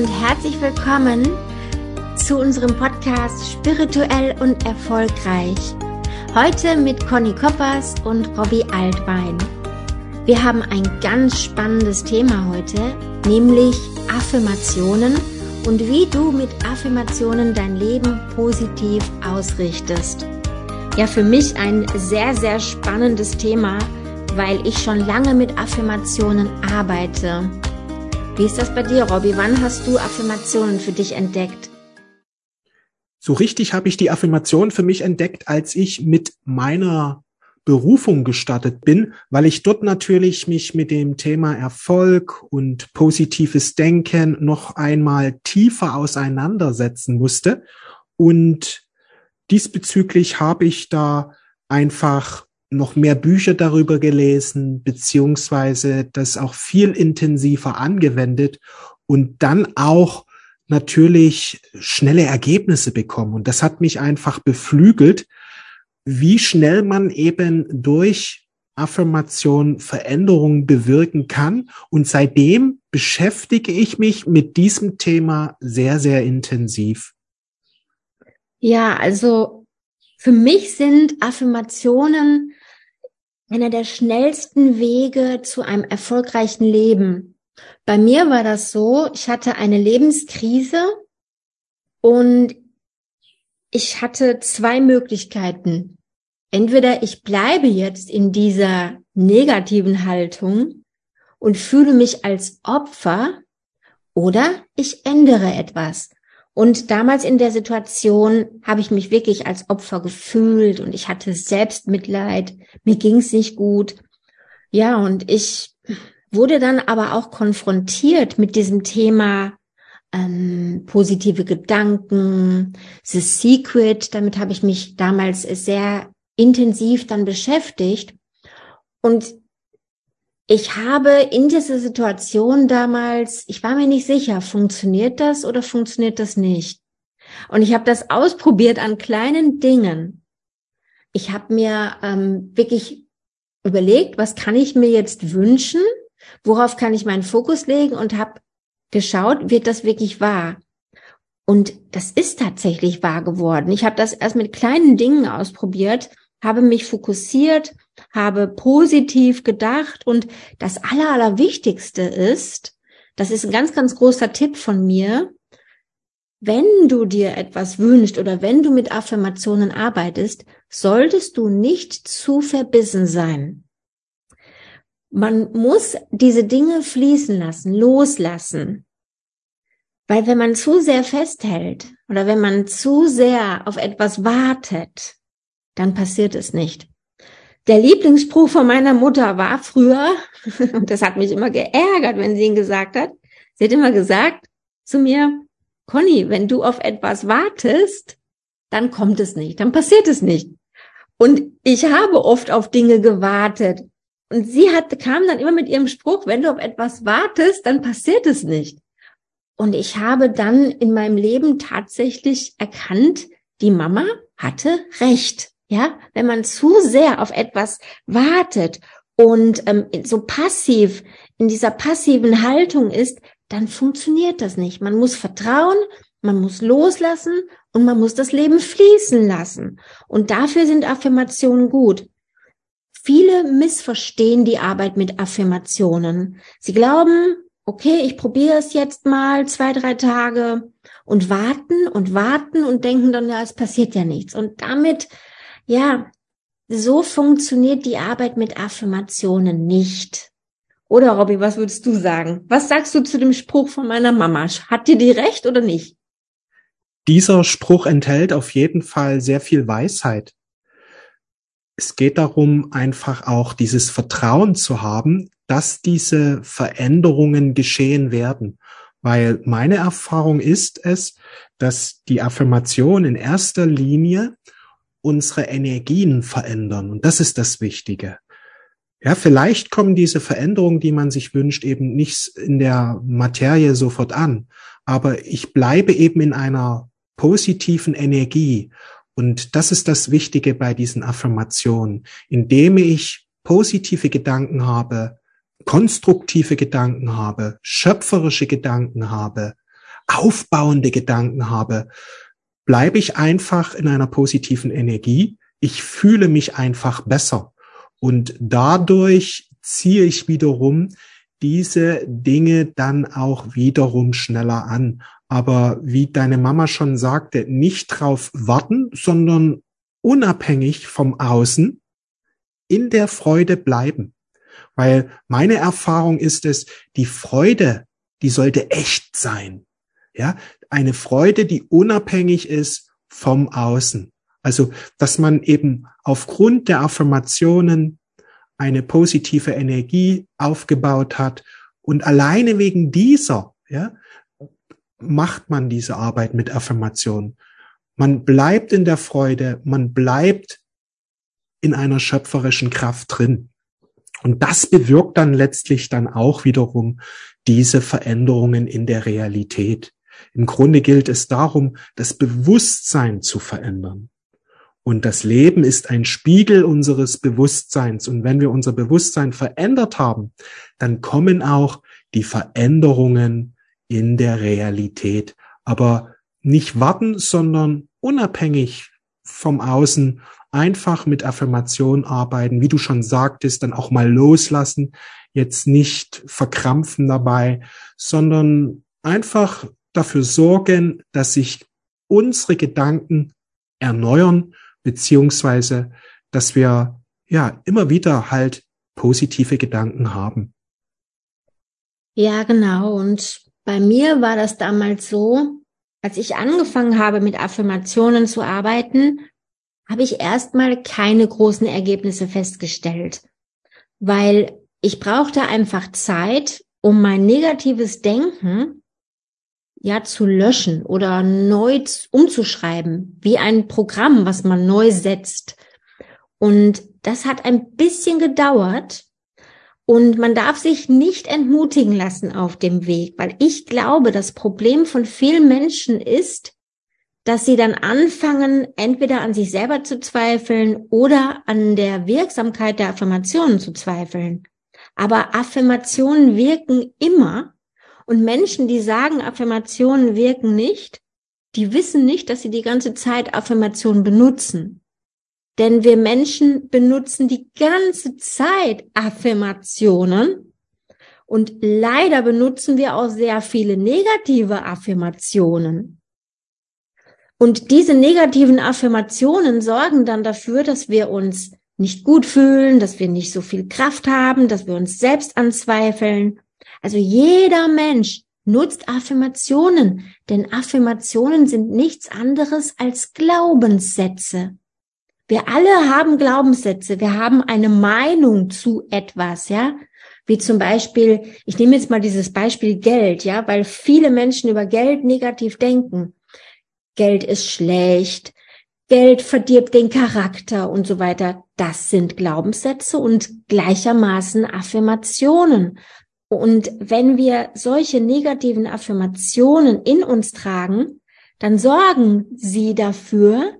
und herzlich willkommen zu unserem Podcast Spirituell und Erfolgreich. Heute mit Conny Koppers und Robbie Altwein. Wir haben ein ganz spannendes Thema heute, nämlich Affirmationen und wie du mit Affirmationen dein Leben positiv ausrichtest. Ja, für mich ein sehr, sehr spannendes Thema, weil ich schon lange mit Affirmationen arbeite. Wie ist das bei dir, Robby? Wann hast du Affirmationen für dich entdeckt? So richtig habe ich die Affirmation für mich entdeckt, als ich mit meiner Berufung gestartet bin, weil ich dort natürlich mich mit dem Thema Erfolg und positives Denken noch einmal tiefer auseinandersetzen musste. Und diesbezüglich habe ich da einfach noch mehr Bücher darüber gelesen, beziehungsweise das auch viel intensiver angewendet und dann auch natürlich schnelle Ergebnisse bekommen. Und das hat mich einfach beflügelt, wie schnell man eben durch Affirmation Veränderungen bewirken kann. Und seitdem beschäftige ich mich mit diesem Thema sehr, sehr intensiv. Ja, also für mich sind Affirmationen einer der schnellsten Wege zu einem erfolgreichen Leben. Bei mir war das so, ich hatte eine Lebenskrise und ich hatte zwei Möglichkeiten. Entweder ich bleibe jetzt in dieser negativen Haltung und fühle mich als Opfer oder ich ändere etwas. Und damals in der Situation habe ich mich wirklich als Opfer gefühlt und ich hatte Selbstmitleid, mir ging es nicht gut. Ja, und ich wurde dann aber auch konfrontiert mit diesem Thema ähm, positive Gedanken, The Secret. Damit habe ich mich damals sehr intensiv dann beschäftigt. Und ich habe in dieser Situation damals, ich war mir nicht sicher, funktioniert das oder funktioniert das nicht? Und ich habe das ausprobiert an kleinen Dingen. Ich habe mir ähm, wirklich überlegt, was kann ich mir jetzt wünschen? Worauf kann ich meinen Fokus legen? Und habe geschaut, wird das wirklich wahr? Und das ist tatsächlich wahr geworden. Ich habe das erst mit kleinen Dingen ausprobiert, habe mich fokussiert, habe positiv gedacht und das Aller, Allerwichtigste ist, das ist ein ganz, ganz großer Tipp von mir, wenn du dir etwas wünschst oder wenn du mit Affirmationen arbeitest, solltest du nicht zu verbissen sein. Man muss diese Dinge fließen lassen, loslassen. Weil wenn man zu sehr festhält oder wenn man zu sehr auf etwas wartet, dann passiert es nicht. Der Lieblingsspruch von meiner Mutter war früher, und das hat mich immer geärgert, wenn sie ihn gesagt hat, sie hat immer gesagt zu mir, Conny, wenn du auf etwas wartest, dann kommt es nicht, dann passiert es nicht. Und ich habe oft auf Dinge gewartet. Und sie hat, kam dann immer mit ihrem Spruch, wenn du auf etwas wartest, dann passiert es nicht. Und ich habe dann in meinem Leben tatsächlich erkannt, die Mama hatte recht. Ja, wenn man zu sehr auf etwas wartet und ähm, so passiv in dieser passiven Haltung ist, dann funktioniert das nicht. Man muss vertrauen, man muss loslassen und man muss das Leben fließen lassen. Und dafür sind Affirmationen gut. Viele missverstehen die Arbeit mit Affirmationen. Sie glauben, okay, ich probiere es jetzt mal zwei, drei Tage und warten und warten und denken dann, ja, es passiert ja nichts. Und damit ja, so funktioniert die Arbeit mit Affirmationen nicht. Oder Robby, was würdest du sagen? Was sagst du zu dem Spruch von meiner Mama? Hat dir die recht oder nicht? Dieser Spruch enthält auf jeden Fall sehr viel Weisheit. Es geht darum, einfach auch dieses Vertrauen zu haben, dass diese Veränderungen geschehen werden. Weil meine Erfahrung ist es, dass die Affirmation in erster Linie unsere Energien verändern. Und das ist das Wichtige. Ja, vielleicht kommen diese Veränderungen, die man sich wünscht, eben nicht in der Materie sofort an. Aber ich bleibe eben in einer positiven Energie. Und das ist das Wichtige bei diesen Affirmationen. Indem ich positive Gedanken habe, konstruktive Gedanken habe, schöpferische Gedanken habe, aufbauende Gedanken habe, bleibe ich einfach in einer positiven Energie. Ich fühle mich einfach besser. Und dadurch ziehe ich wiederum diese Dinge dann auch wiederum schneller an. Aber wie deine Mama schon sagte, nicht drauf warten, sondern unabhängig vom Außen in der Freude bleiben. Weil meine Erfahrung ist es, die Freude, die sollte echt sein. Ja, eine Freude, die unabhängig ist vom Außen. Also, dass man eben aufgrund der Affirmationen eine positive Energie aufgebaut hat und alleine wegen dieser, ja, macht man diese Arbeit mit Affirmationen. Man bleibt in der Freude, man bleibt in einer schöpferischen Kraft drin. Und das bewirkt dann letztlich dann auch wiederum diese Veränderungen in der Realität. Im Grunde gilt es darum, das Bewusstsein zu verändern. Und das Leben ist ein Spiegel unseres Bewusstseins. Und wenn wir unser Bewusstsein verändert haben, dann kommen auch die Veränderungen in der Realität. Aber nicht warten, sondern unabhängig vom Außen einfach mit Affirmation arbeiten, wie du schon sagtest, dann auch mal loslassen, jetzt nicht verkrampfen dabei, sondern einfach dafür sorgen, dass sich unsere Gedanken erneuern beziehungsweise dass wir ja immer wieder halt positive Gedanken haben. Ja, genau. Und bei mir war das damals so, als ich angefangen habe, mit Affirmationen zu arbeiten, habe ich erstmal keine großen Ergebnisse festgestellt, weil ich brauchte einfach Zeit, um mein negatives Denken ja zu löschen oder neu umzuschreiben, wie ein Programm, was man neu setzt. Und das hat ein bisschen gedauert. Und man darf sich nicht entmutigen lassen auf dem Weg, weil ich glaube, das Problem von vielen Menschen ist, dass sie dann anfangen, entweder an sich selber zu zweifeln oder an der Wirksamkeit der Affirmationen zu zweifeln. Aber Affirmationen wirken immer und Menschen, die sagen, Affirmationen wirken nicht, die wissen nicht, dass sie die ganze Zeit Affirmationen benutzen. Denn wir Menschen benutzen die ganze Zeit Affirmationen und leider benutzen wir auch sehr viele negative Affirmationen. Und diese negativen Affirmationen sorgen dann dafür, dass wir uns nicht gut fühlen, dass wir nicht so viel Kraft haben, dass wir uns selbst anzweifeln. Also jeder Mensch nutzt Affirmationen, denn Affirmationen sind nichts anderes als Glaubenssätze. Wir alle haben Glaubenssätze, wir haben eine Meinung zu etwas, ja. Wie zum Beispiel, ich nehme jetzt mal dieses Beispiel Geld, ja, weil viele Menschen über Geld negativ denken. Geld ist schlecht, Geld verdirbt den Charakter und so weiter. Das sind Glaubenssätze und gleichermaßen Affirmationen. Und wenn wir solche negativen Affirmationen in uns tragen, dann sorgen sie dafür,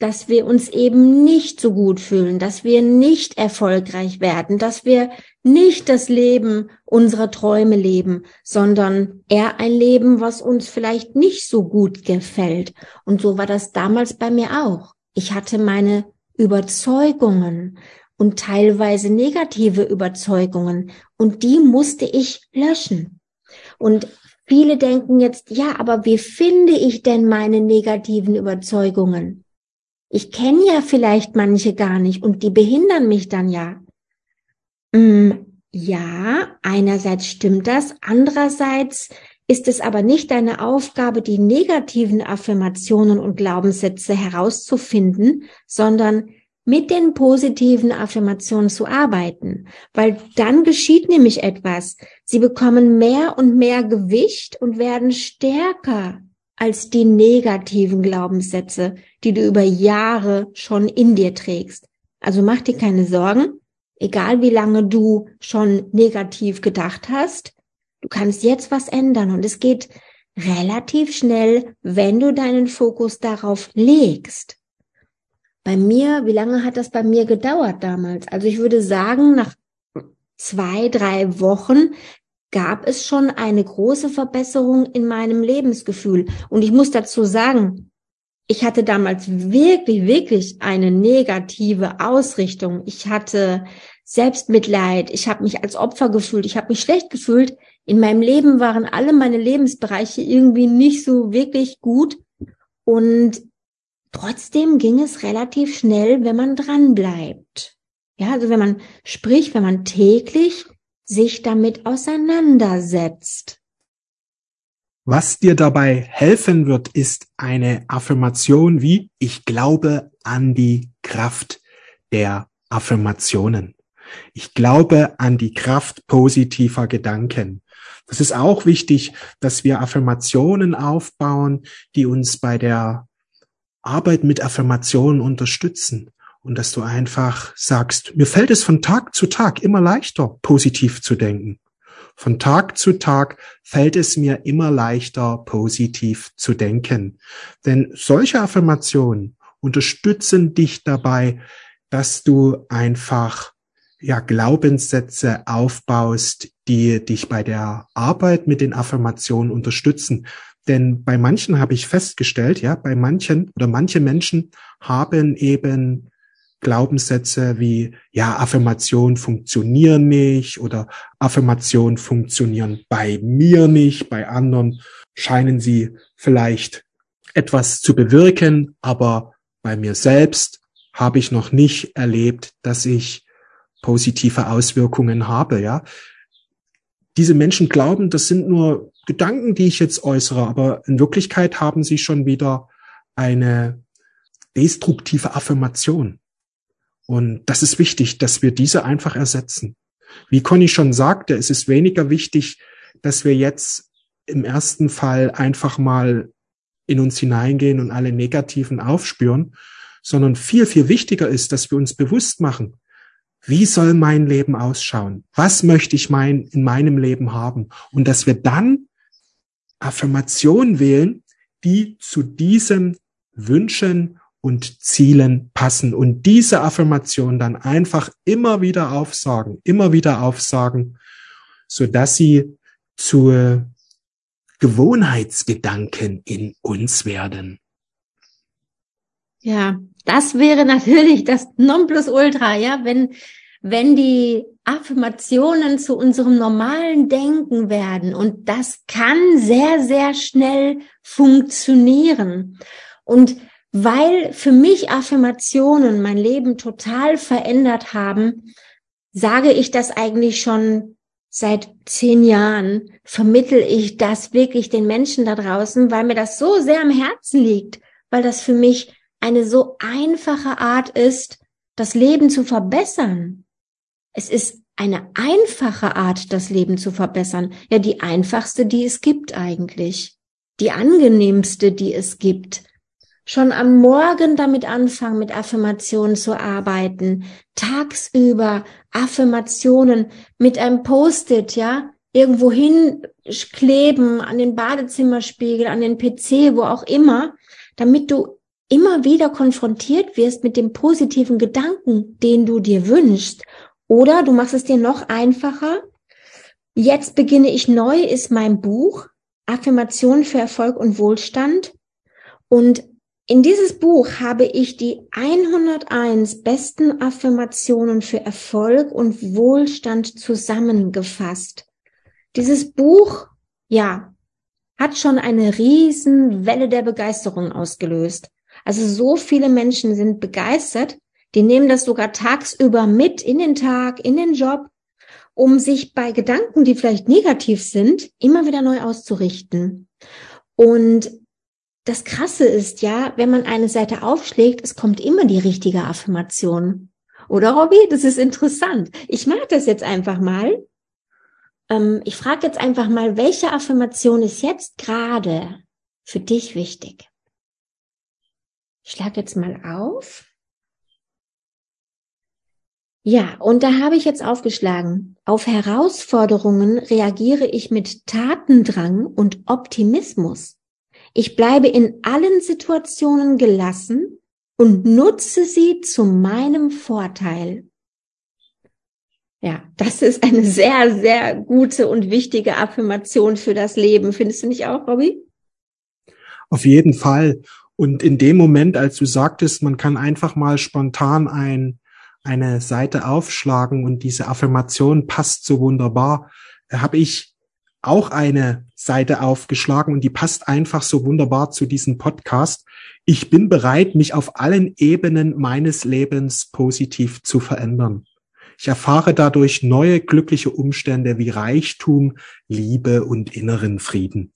dass wir uns eben nicht so gut fühlen, dass wir nicht erfolgreich werden, dass wir nicht das Leben unserer Träume leben, sondern eher ein Leben, was uns vielleicht nicht so gut gefällt. Und so war das damals bei mir auch. Ich hatte meine Überzeugungen, und teilweise negative Überzeugungen und die musste ich löschen. Und viele denken jetzt, ja, aber wie finde ich denn meine negativen Überzeugungen? Ich kenne ja vielleicht manche gar nicht und die behindern mich dann ja. Hm, ja, einerseits stimmt das, andererseits ist es aber nicht deine Aufgabe, die negativen Affirmationen und Glaubenssätze herauszufinden, sondern mit den positiven Affirmationen zu arbeiten, weil dann geschieht nämlich etwas. Sie bekommen mehr und mehr Gewicht und werden stärker als die negativen Glaubenssätze, die du über Jahre schon in dir trägst. Also mach dir keine Sorgen, egal wie lange du schon negativ gedacht hast, du kannst jetzt was ändern und es geht relativ schnell, wenn du deinen Fokus darauf legst. Bei mir, wie lange hat das bei mir gedauert damals? Also ich würde sagen, nach zwei, drei Wochen gab es schon eine große Verbesserung in meinem Lebensgefühl. Und ich muss dazu sagen, ich hatte damals wirklich, wirklich eine negative Ausrichtung. Ich hatte Selbstmitleid, ich habe mich als Opfer gefühlt, ich habe mich schlecht gefühlt. In meinem Leben waren alle meine Lebensbereiche irgendwie nicht so wirklich gut. Und trotzdem ging es relativ schnell, wenn man dran bleibt. Ja, also wenn man spricht, wenn man täglich sich damit auseinandersetzt. Was dir dabei helfen wird, ist eine Affirmation wie ich glaube an die Kraft der Affirmationen. Ich glaube an die Kraft positiver Gedanken. Das ist auch wichtig, dass wir Affirmationen aufbauen, die uns bei der Arbeit mit Affirmationen unterstützen und dass du einfach sagst, mir fällt es von Tag zu Tag immer leichter, positiv zu denken. Von Tag zu Tag fällt es mir immer leichter, positiv zu denken. Denn solche Affirmationen unterstützen dich dabei, dass du einfach ja, Glaubenssätze aufbaust, die dich bei der Arbeit mit den Affirmationen unterstützen. Denn bei manchen habe ich festgestellt, ja, bei manchen oder manche Menschen haben eben Glaubenssätze wie, ja, Affirmationen funktionieren nicht oder Affirmationen funktionieren bei mir nicht, bei anderen scheinen sie vielleicht etwas zu bewirken, aber bei mir selbst habe ich noch nicht erlebt, dass ich positive Auswirkungen habe, ja. Diese Menschen glauben, das sind nur Gedanken, die ich jetzt äußere, aber in Wirklichkeit haben sie schon wieder eine destruktive Affirmation. Und das ist wichtig, dass wir diese einfach ersetzen. Wie Conny schon sagte, es ist weniger wichtig, dass wir jetzt im ersten Fall einfach mal in uns hineingehen und alle Negativen aufspüren, sondern viel, viel wichtiger ist, dass wir uns bewusst machen, wie soll mein Leben ausschauen? Was möchte ich mein, in meinem Leben haben? Und dass wir dann Affirmationen wählen, die zu diesen Wünschen und Zielen passen und diese Affirmation dann einfach immer wieder aufsagen, immer wieder aufsagen, so dass sie zu Gewohnheitsgedanken in uns werden. Ja, das wäre natürlich das Nonplusultra, ja, wenn, wenn die Affirmationen zu unserem normalen Denken werden und das kann sehr, sehr schnell funktionieren. Und weil für mich Affirmationen mein Leben total verändert haben, sage ich das eigentlich schon seit zehn Jahren, vermittel ich das wirklich den Menschen da draußen, weil mir das so sehr am Herzen liegt, weil das für mich eine so einfache Art ist, das Leben zu verbessern. Es ist eine einfache Art, das Leben zu verbessern. Ja, die einfachste, die es gibt eigentlich. Die angenehmste, die es gibt schon am Morgen damit anfangen, mit Affirmationen zu arbeiten, tagsüber Affirmationen mit einem Post-it, ja, irgendwo hinkleben, an den Badezimmerspiegel, an den PC, wo auch immer, damit du immer wieder konfrontiert wirst mit dem positiven Gedanken, den du dir wünschst. Oder du machst es dir noch einfacher. Jetzt beginne ich neu ist mein Buch Affirmationen für Erfolg und Wohlstand. Und in dieses Buch habe ich die 101 besten Affirmationen für Erfolg und Wohlstand zusammengefasst. Dieses Buch, ja, hat schon eine riesen Welle der Begeisterung ausgelöst. Also so viele Menschen sind begeistert, die nehmen das sogar tagsüber mit in den Tag, in den Job, um sich bei Gedanken, die vielleicht negativ sind, immer wieder neu auszurichten. Und das Krasse ist ja, wenn man eine Seite aufschlägt, es kommt immer die richtige Affirmation. Oder Robby? Das ist interessant. Ich mache das jetzt einfach mal. Ähm, ich frage jetzt einfach mal, welche Affirmation ist jetzt gerade für dich wichtig? Ich schlage jetzt mal auf. Ja, und da habe ich jetzt aufgeschlagen. Auf Herausforderungen reagiere ich mit Tatendrang und Optimismus. Ich bleibe in allen Situationen gelassen und nutze sie zu meinem Vorteil. Ja, das ist eine sehr, sehr gute und wichtige Affirmation für das Leben. Findest du nicht auch, Robby? Auf jeden Fall. Und in dem Moment, als du sagtest, man kann einfach mal spontan ein, eine Seite aufschlagen und diese Affirmation passt so wunderbar, habe ich auch eine Seite aufgeschlagen und die passt einfach so wunderbar zu diesem Podcast. Ich bin bereit, mich auf allen Ebenen meines Lebens positiv zu verändern. Ich erfahre dadurch neue glückliche Umstände wie Reichtum, Liebe und inneren Frieden.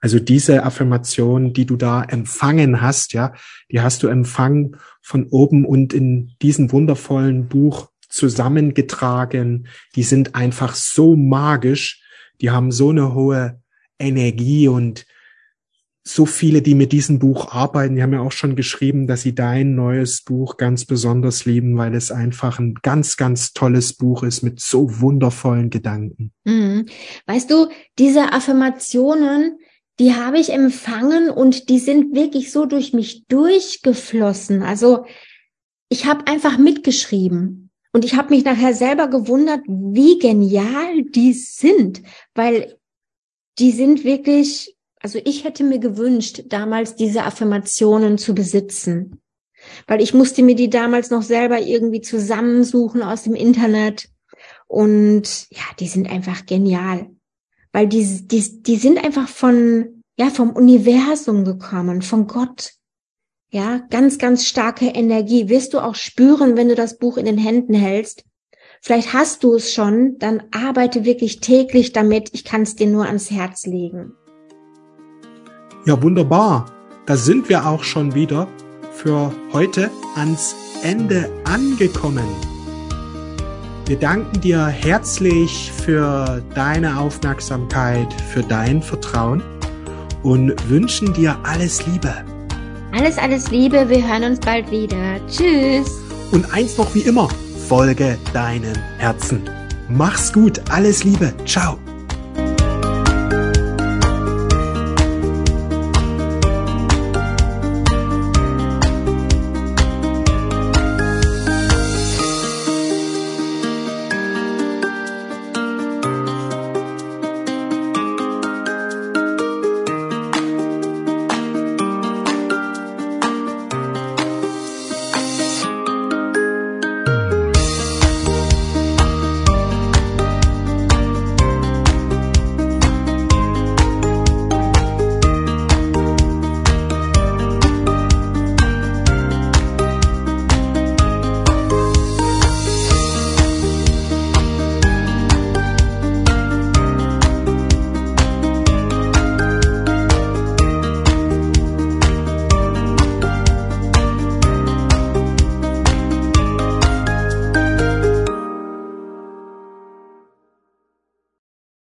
Also diese Affirmation, die du da empfangen hast, ja, die hast du empfangen von oben und in diesem wundervollen Buch zusammengetragen. Die sind einfach so magisch. Die haben so eine hohe Energie und so viele, die mit diesem Buch arbeiten, die haben ja auch schon geschrieben, dass sie dein neues Buch ganz besonders lieben, weil es einfach ein ganz, ganz tolles Buch ist mit so wundervollen Gedanken. Mhm. Weißt du, diese Affirmationen, die habe ich empfangen und die sind wirklich so durch mich durchgeflossen. Also ich habe einfach mitgeschrieben. Und ich habe mich nachher selber gewundert, wie genial die sind, weil die sind wirklich also ich hätte mir gewünscht, damals diese Affirmationen zu besitzen, weil ich musste mir die damals noch selber irgendwie zusammensuchen aus dem Internet. Und ja, die sind einfach genial, weil die, die, die sind einfach von, ja, vom Universum gekommen, von Gott. Ja, ganz, ganz starke Energie. Wirst du auch spüren, wenn du das Buch in den Händen hältst. Vielleicht hast du es schon, dann arbeite wirklich täglich damit. Ich kann es dir nur ans Herz legen. Ja, wunderbar. Da sind wir auch schon wieder für heute ans Ende angekommen. Wir danken dir herzlich für deine Aufmerksamkeit, für dein Vertrauen und wünschen dir alles Liebe. Alles, alles Liebe. Wir hören uns bald wieder. Tschüss. Und eins noch wie immer, folge deinem Herzen. Mach's gut. Alles Liebe. Ciao.